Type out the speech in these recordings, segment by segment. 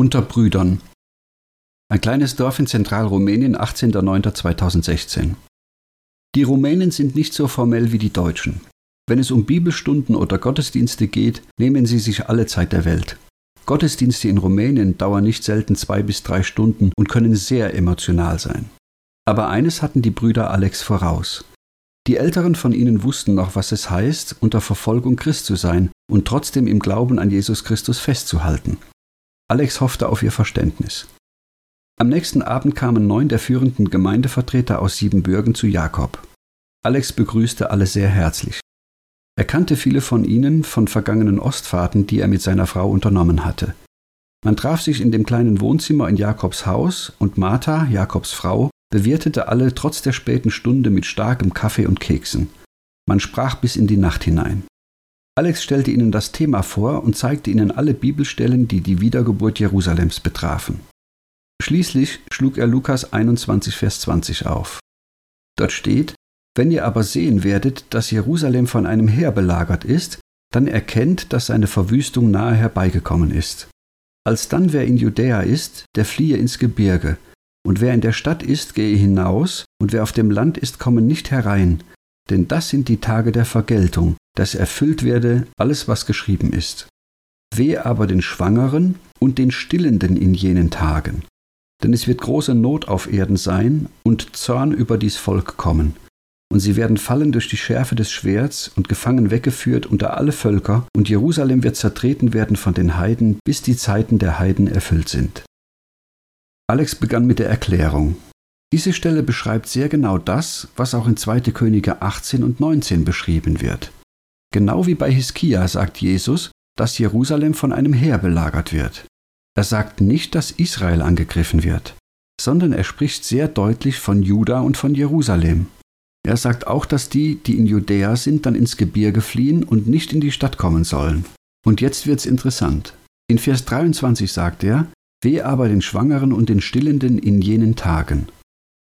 Unter Brüdern. Ein kleines Dorf in Zentralrumänien, 18.09.2016. Die Rumänen sind nicht so formell wie die Deutschen. Wenn es um Bibelstunden oder Gottesdienste geht, nehmen sie sich alle Zeit der Welt. Gottesdienste in Rumänien dauern nicht selten zwei bis drei Stunden und können sehr emotional sein. Aber eines hatten die Brüder Alex voraus. Die Älteren von ihnen wussten noch, was es heißt, unter Verfolgung Christ zu sein und trotzdem im Glauben an Jesus Christus festzuhalten. Alex hoffte auf ihr Verständnis. Am nächsten Abend kamen neun der führenden Gemeindevertreter aus Siebenbürgen zu Jakob. Alex begrüßte alle sehr herzlich. Er kannte viele von ihnen von vergangenen Ostfahrten, die er mit seiner Frau unternommen hatte. Man traf sich in dem kleinen Wohnzimmer in Jakobs Haus und Martha, Jakobs Frau, bewirtete alle trotz der späten Stunde mit starkem Kaffee und Keksen. Man sprach bis in die Nacht hinein. Alex stellte ihnen das Thema vor und zeigte ihnen alle Bibelstellen, die die Wiedergeburt Jerusalems betrafen. Schließlich schlug er Lukas 21, Vers 20 auf. Dort steht, wenn ihr aber sehen werdet, dass Jerusalem von einem Heer belagert ist, dann erkennt, dass seine Verwüstung nahe herbeigekommen ist. Alsdann wer in Judäa ist, der fliehe ins Gebirge, und wer in der Stadt ist, gehe hinaus, und wer auf dem Land ist, komme nicht herein, denn das sind die Tage der Vergeltung, dass erfüllt werde alles, was geschrieben ist. Wehe aber den Schwangeren und den Stillenden in jenen Tagen. Denn es wird große Not auf Erden sein und Zorn über dies Volk kommen. Und sie werden fallen durch die Schärfe des Schwerts und gefangen weggeführt unter alle Völker, und Jerusalem wird zertreten werden von den Heiden, bis die Zeiten der Heiden erfüllt sind. Alex begann mit der Erklärung. Diese Stelle beschreibt sehr genau das, was auch in 2. Könige 18 und 19 beschrieben wird. Genau wie bei Hiskia sagt Jesus, dass Jerusalem von einem Heer belagert wird. Er sagt nicht, dass Israel angegriffen wird, sondern er spricht sehr deutlich von Juda und von Jerusalem. Er sagt auch, dass die, die in Judäa sind, dann ins Gebirge fliehen und nicht in die Stadt kommen sollen. Und jetzt wird's interessant. In Vers 23 sagt er, Weh aber den Schwangeren und den Stillenden in jenen Tagen.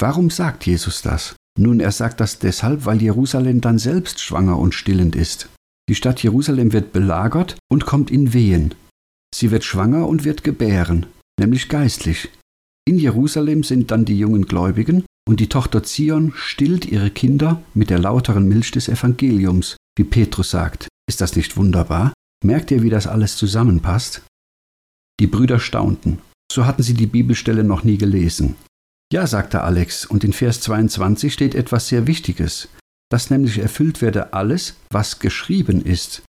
Warum sagt Jesus das? Nun, er sagt das deshalb, weil Jerusalem dann selbst schwanger und stillend ist. Die Stadt Jerusalem wird belagert und kommt in Wehen. Sie wird schwanger und wird gebären, nämlich geistlich. In Jerusalem sind dann die jungen Gläubigen und die Tochter Zion stillt ihre Kinder mit der lauteren Milch des Evangeliums, wie Petrus sagt. Ist das nicht wunderbar? Merkt ihr, wie das alles zusammenpasst? Die Brüder staunten. So hatten sie die Bibelstelle noch nie gelesen. Ja, sagte Alex, und in Vers 22 steht etwas sehr Wichtiges, dass nämlich erfüllt werde alles, was geschrieben ist.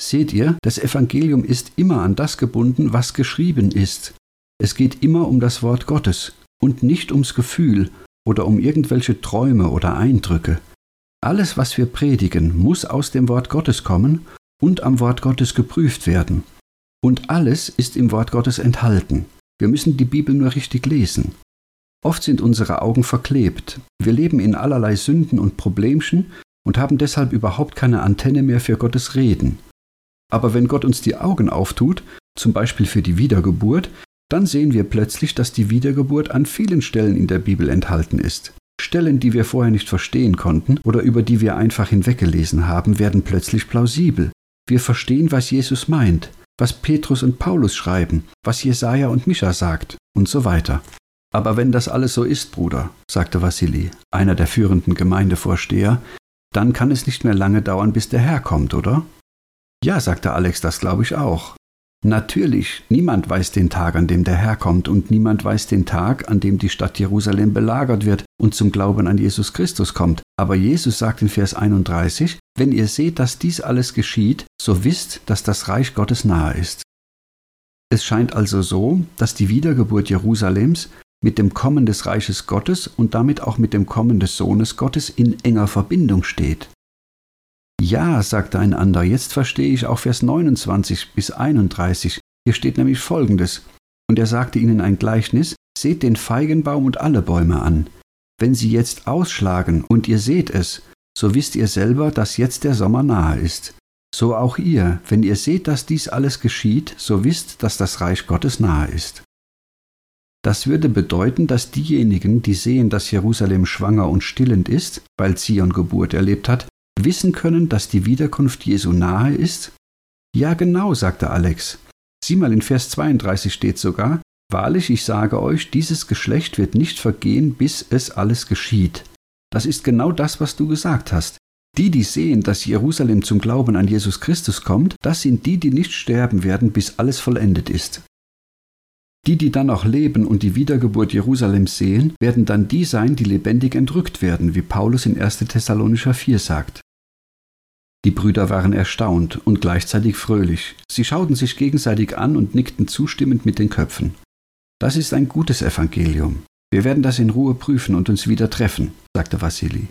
Seht ihr, das Evangelium ist immer an das gebunden, was geschrieben ist. Es geht immer um das Wort Gottes und nicht ums Gefühl oder um irgendwelche Träume oder Eindrücke. Alles, was wir predigen, muss aus dem Wort Gottes kommen und am Wort Gottes geprüft werden. Und alles ist im Wort Gottes enthalten. Wir müssen die Bibel nur richtig lesen. Oft sind unsere Augen verklebt. Wir leben in allerlei Sünden und Problemchen und haben deshalb überhaupt keine Antenne mehr für Gottes Reden. Aber wenn Gott uns die Augen auftut, zum Beispiel für die Wiedergeburt, dann sehen wir plötzlich, dass die Wiedergeburt an vielen Stellen in der Bibel enthalten ist. Stellen, die wir vorher nicht verstehen konnten oder über die wir einfach hinweggelesen haben, werden plötzlich plausibel. Wir verstehen, was Jesus meint, was Petrus und Paulus schreiben, was Jesaja und Micha sagt und so weiter. Aber wenn das alles so ist, Bruder, sagte Wassili, einer der führenden Gemeindevorsteher, dann kann es nicht mehr lange dauern, bis der Herr kommt, oder? Ja, sagte Alex, das glaube ich auch. Natürlich, niemand weiß den Tag, an dem der Herr kommt, und niemand weiß den Tag, an dem die Stadt Jerusalem belagert wird und zum Glauben an Jesus Christus kommt. Aber Jesus sagt in Vers 31, wenn ihr seht, dass dies alles geschieht, so wisst, dass das Reich Gottes nahe ist. Es scheint also so, dass die Wiedergeburt Jerusalems mit dem Kommen des Reiches Gottes und damit auch mit dem Kommen des Sohnes Gottes in enger Verbindung steht. Ja, sagte ein anderer, jetzt verstehe ich auch Vers 29 bis 31. Hier steht nämlich Folgendes. Und er sagte ihnen ein Gleichnis, seht den Feigenbaum und alle Bäume an. Wenn sie jetzt ausschlagen und ihr seht es, so wisst ihr selber, dass jetzt der Sommer nahe ist. So auch ihr, wenn ihr seht, dass dies alles geschieht, so wisst, dass das Reich Gottes nahe ist. Das würde bedeuten, dass diejenigen, die sehen, dass Jerusalem schwanger und stillend ist, weil Zion Geburt erlebt hat, wissen können, dass die Wiederkunft Jesu nahe ist? Ja, genau, sagte Alex. Sieh mal, in Vers 32 steht sogar, Wahrlich, ich sage euch, dieses Geschlecht wird nicht vergehen, bis es alles geschieht. Das ist genau das, was du gesagt hast. Die, die sehen, dass Jerusalem zum Glauben an Jesus Christus kommt, das sind die, die nicht sterben werden, bis alles vollendet ist. Die, die dann auch leben und die Wiedergeburt Jerusalems sehen, werden dann die sein, die lebendig entrückt werden, wie Paulus in 1. Thessalonicher 4 sagt. Die Brüder waren erstaunt und gleichzeitig fröhlich. Sie schauten sich gegenseitig an und nickten zustimmend mit den Köpfen. Das ist ein gutes Evangelium. Wir werden das in Ruhe prüfen und uns wieder treffen, sagte Wassili.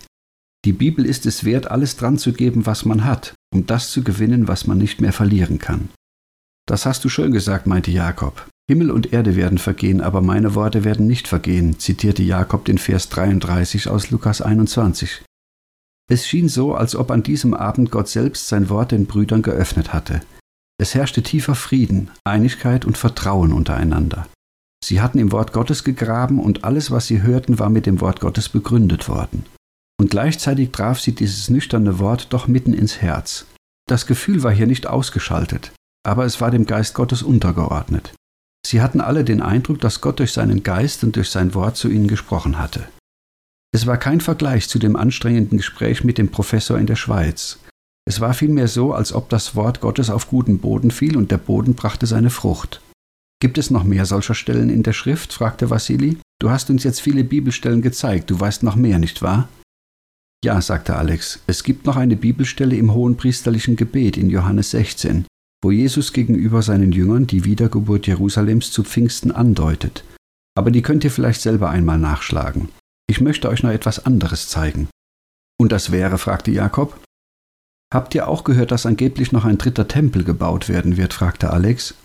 Die Bibel ist es wert, alles dran zu geben, was man hat, um das zu gewinnen, was man nicht mehr verlieren kann. Das hast du schön gesagt, meinte Jakob. Himmel und Erde werden vergehen, aber meine Worte werden nicht vergehen, zitierte Jakob den Vers 33 aus Lukas 21. Es schien so, als ob an diesem Abend Gott selbst sein Wort den Brüdern geöffnet hatte. Es herrschte tiefer Frieden, Einigkeit und Vertrauen untereinander. Sie hatten im Wort Gottes gegraben und alles, was sie hörten, war mit dem Wort Gottes begründet worden. Und gleichzeitig traf sie dieses nüchterne Wort doch mitten ins Herz. Das Gefühl war hier nicht ausgeschaltet, aber es war dem Geist Gottes untergeordnet. Sie hatten alle den Eindruck, dass Gott durch seinen Geist und durch sein Wort zu ihnen gesprochen hatte. Es war kein Vergleich zu dem anstrengenden Gespräch mit dem Professor in der Schweiz. Es war vielmehr so, als ob das Wort Gottes auf guten Boden fiel und der Boden brachte seine Frucht. Gibt es noch mehr solcher Stellen in der Schrift? fragte Wassili. Du hast uns jetzt viele Bibelstellen gezeigt, du weißt noch mehr, nicht wahr? Ja, sagte Alex, es gibt noch eine Bibelstelle im hohenpriesterlichen Gebet in Johannes 16, wo Jesus gegenüber seinen Jüngern die Wiedergeburt Jerusalems zu Pfingsten andeutet. Aber die könnt ihr vielleicht selber einmal nachschlagen. Ich möchte euch noch etwas anderes zeigen. Und das wäre, fragte Jakob. Habt ihr auch gehört, dass angeblich noch ein dritter Tempel gebaut werden wird? fragte Alex.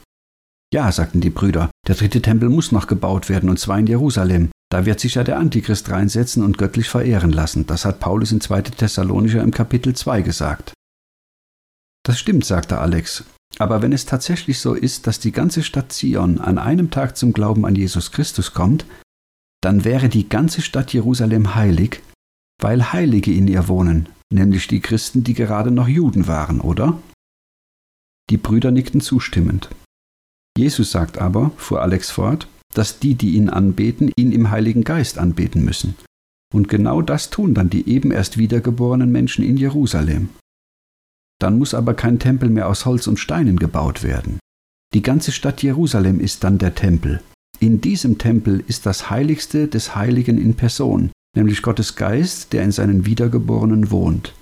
Ja, sagten die Brüder, der dritte Tempel muss noch gebaut werden, und zwar in Jerusalem. Da wird sich ja der Antichrist reinsetzen und göttlich verehren lassen. Das hat Paulus in 2. Thessalonicher im Kapitel 2 gesagt. Das stimmt, sagte Alex. Aber wenn es tatsächlich so ist, dass die ganze Stadt Zion an einem Tag zum Glauben an Jesus Christus kommt, dann wäre die ganze Stadt Jerusalem heilig, weil Heilige in ihr wohnen, nämlich die Christen, die gerade noch Juden waren, oder? Die Brüder nickten zustimmend. Jesus sagt aber, fuhr Alex fort, dass die, die ihn anbeten, ihn im Heiligen Geist anbeten müssen. Und genau das tun dann die eben erst wiedergeborenen Menschen in Jerusalem. Dann muss aber kein Tempel mehr aus Holz und Steinen gebaut werden. Die ganze Stadt Jerusalem ist dann der Tempel. In diesem Tempel ist das Heiligste des Heiligen in Person, nämlich Gottes Geist, der in seinen Wiedergeborenen wohnt.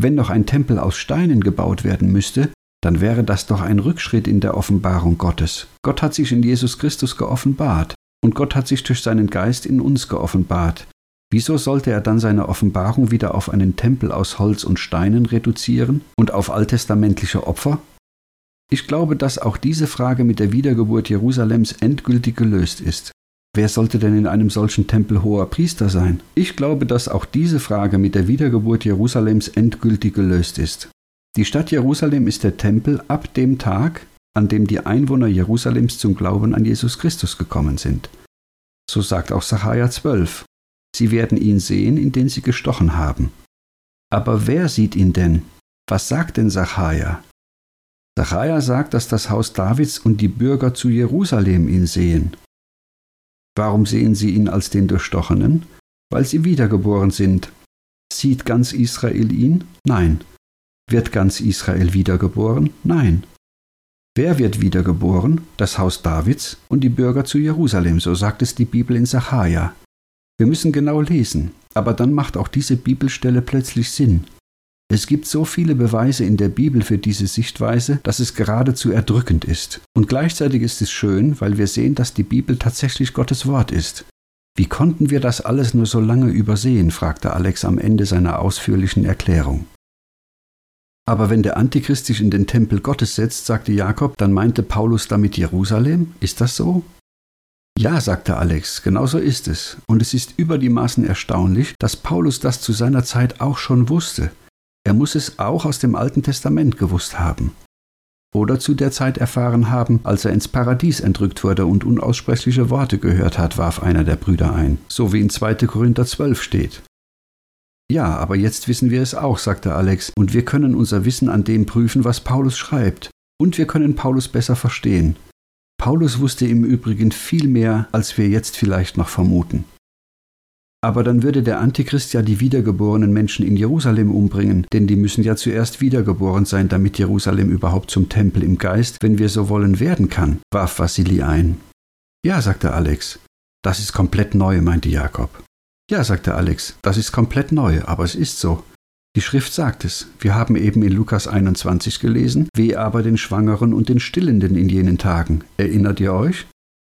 Wenn noch ein Tempel aus Steinen gebaut werden müsste, dann wäre das doch ein Rückschritt in der Offenbarung Gottes. Gott hat sich in Jesus Christus geoffenbart und Gott hat sich durch seinen Geist in uns geoffenbart. Wieso sollte er dann seine Offenbarung wieder auf einen Tempel aus Holz und Steinen reduzieren und auf alttestamentliche Opfer? Ich glaube, dass auch diese Frage mit der Wiedergeburt Jerusalems endgültig gelöst ist. Wer sollte denn in einem solchen Tempel hoher Priester sein? Ich glaube, dass auch diese Frage mit der Wiedergeburt Jerusalems endgültig gelöst ist. Die Stadt Jerusalem ist der Tempel ab dem Tag, an dem die Einwohner Jerusalems zum Glauben an Jesus Christus gekommen sind. So sagt auch Sacharja 12. Sie werden ihn sehen, in den sie gestochen haben. Aber wer sieht ihn denn? Was sagt denn Sacharja? Sacharja sagt, dass das Haus Davids und die Bürger zu Jerusalem ihn sehen. Warum sehen sie ihn als den Durchstochenen? Weil sie wiedergeboren sind. Sieht ganz Israel ihn? Nein. Wird ganz Israel wiedergeboren? Nein. Wer wird wiedergeboren? Das Haus Davids und die Bürger zu Jerusalem, so sagt es die Bibel in Sacharja. Wir müssen genau lesen, aber dann macht auch diese Bibelstelle plötzlich Sinn. Es gibt so viele Beweise in der Bibel für diese Sichtweise, dass es geradezu erdrückend ist. Und gleichzeitig ist es schön, weil wir sehen, dass die Bibel tatsächlich Gottes Wort ist. Wie konnten wir das alles nur so lange übersehen? fragte Alex am Ende seiner ausführlichen Erklärung. Aber wenn der Antichrist sich in den Tempel Gottes setzt, sagte Jakob, dann meinte Paulus damit Jerusalem? Ist das so? Ja, sagte Alex, genau so ist es. Und es ist über die Maßen erstaunlich, dass Paulus das zu seiner Zeit auch schon wusste. Er muss es auch aus dem Alten Testament gewusst haben. Oder zu der Zeit erfahren haben, als er ins Paradies entrückt wurde und unaussprechliche Worte gehört hat, warf einer der Brüder ein, so wie in 2. Korinther 12 steht. Ja, aber jetzt wissen wir es auch, sagte Alex, und wir können unser Wissen an dem prüfen, was Paulus schreibt. Und wir können Paulus besser verstehen. Paulus wusste im Übrigen viel mehr, als wir jetzt vielleicht noch vermuten. Aber dann würde der Antichrist ja die wiedergeborenen Menschen in Jerusalem umbringen, denn die müssen ja zuerst wiedergeboren sein, damit Jerusalem überhaupt zum Tempel im Geist, wenn wir so wollen, werden kann, warf Vassili ein. Ja, sagte Alex. Das ist komplett neu, meinte Jakob. Ja, sagte Alex, das ist komplett neu, aber es ist so. Die Schrift sagt es. Wir haben eben in Lukas 21 gelesen, weh aber den Schwangeren und den Stillenden in jenen Tagen. Erinnert ihr euch?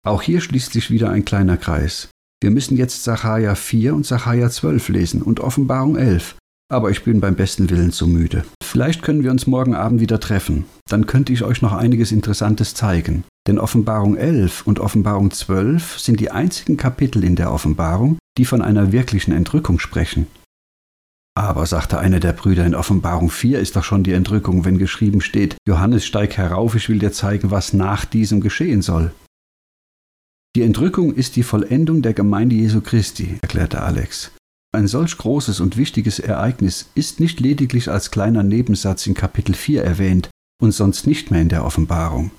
Auch hier schließt sich wieder ein kleiner Kreis. Wir müssen jetzt Sacharja 4 und Sacharja 12 lesen und Offenbarung 11. Aber ich bin beim besten Willen zu müde. Vielleicht können wir uns morgen Abend wieder treffen. Dann könnte ich euch noch einiges Interessantes zeigen. Denn Offenbarung 11 und Offenbarung 12 sind die einzigen Kapitel in der Offenbarung, die von einer wirklichen Entrückung sprechen. Aber, sagte einer der Brüder, in Offenbarung 4 ist doch schon die Entrückung, wenn geschrieben steht, Johannes steig herauf, ich will dir zeigen, was nach diesem geschehen soll. Die Entrückung ist die Vollendung der Gemeinde Jesu Christi, erklärte Alex. Ein solch großes und wichtiges Ereignis ist nicht lediglich als kleiner Nebensatz in Kapitel 4 erwähnt und sonst nicht mehr in der Offenbarung.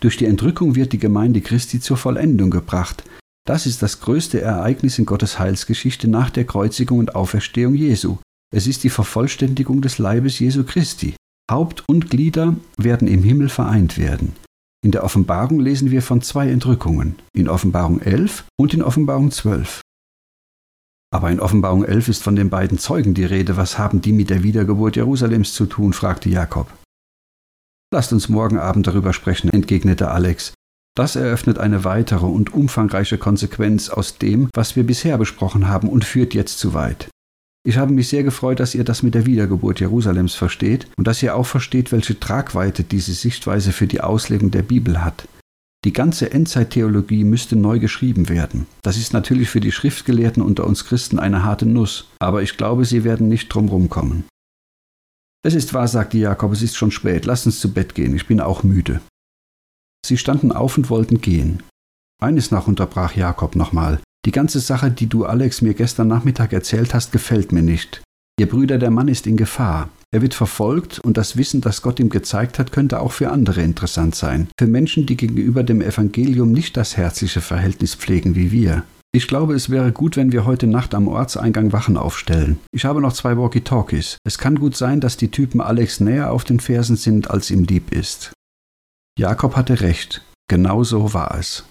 Durch die Entrückung wird die Gemeinde Christi zur Vollendung gebracht. Das ist das größte Ereignis in Gottes Heilsgeschichte nach der Kreuzigung und Auferstehung Jesu. Es ist die Vervollständigung des Leibes Jesu Christi. Haupt und Glieder werden im Himmel vereint werden. In der Offenbarung lesen wir von zwei Entrückungen, in Offenbarung 11 und in Offenbarung 12. Aber in Offenbarung 11 ist von den beiden Zeugen die Rede. Was haben die mit der Wiedergeburt Jerusalems zu tun? fragte Jakob. Lasst uns morgen Abend darüber sprechen, entgegnete Alex. Das eröffnet eine weitere und umfangreiche Konsequenz aus dem, was wir bisher besprochen haben und führt jetzt zu weit. Ich habe mich sehr gefreut, dass ihr das mit der Wiedergeburt Jerusalems versteht und dass ihr auch versteht, welche Tragweite diese Sichtweise für die Auslegung der Bibel hat. Die ganze Endzeittheologie müsste neu geschrieben werden. Das ist natürlich für die Schriftgelehrten unter uns Christen eine harte Nuss, aber ich glaube, sie werden nicht drumherum kommen. Es ist wahr, sagte Jakob, es ist schon spät, lasst uns zu Bett gehen, ich bin auch müde. Sie standen auf und wollten gehen. Eines nach unterbrach Jakob nochmal. Die ganze Sache, die du Alex mir gestern Nachmittag erzählt hast, gefällt mir nicht. Ihr Brüder, der Mann ist in Gefahr. Er wird verfolgt und das Wissen, das Gott ihm gezeigt hat, könnte auch für andere interessant sein. Für Menschen, die gegenüber dem Evangelium nicht das herzliche Verhältnis pflegen wie wir. Ich glaube, es wäre gut, wenn wir heute Nacht am Ortseingang Wachen aufstellen. Ich habe noch zwei Walkie-Talkies. Es kann gut sein, dass die Typen Alex näher auf den Fersen sind, als ihm lieb ist. Jakob hatte recht. Genau so war es.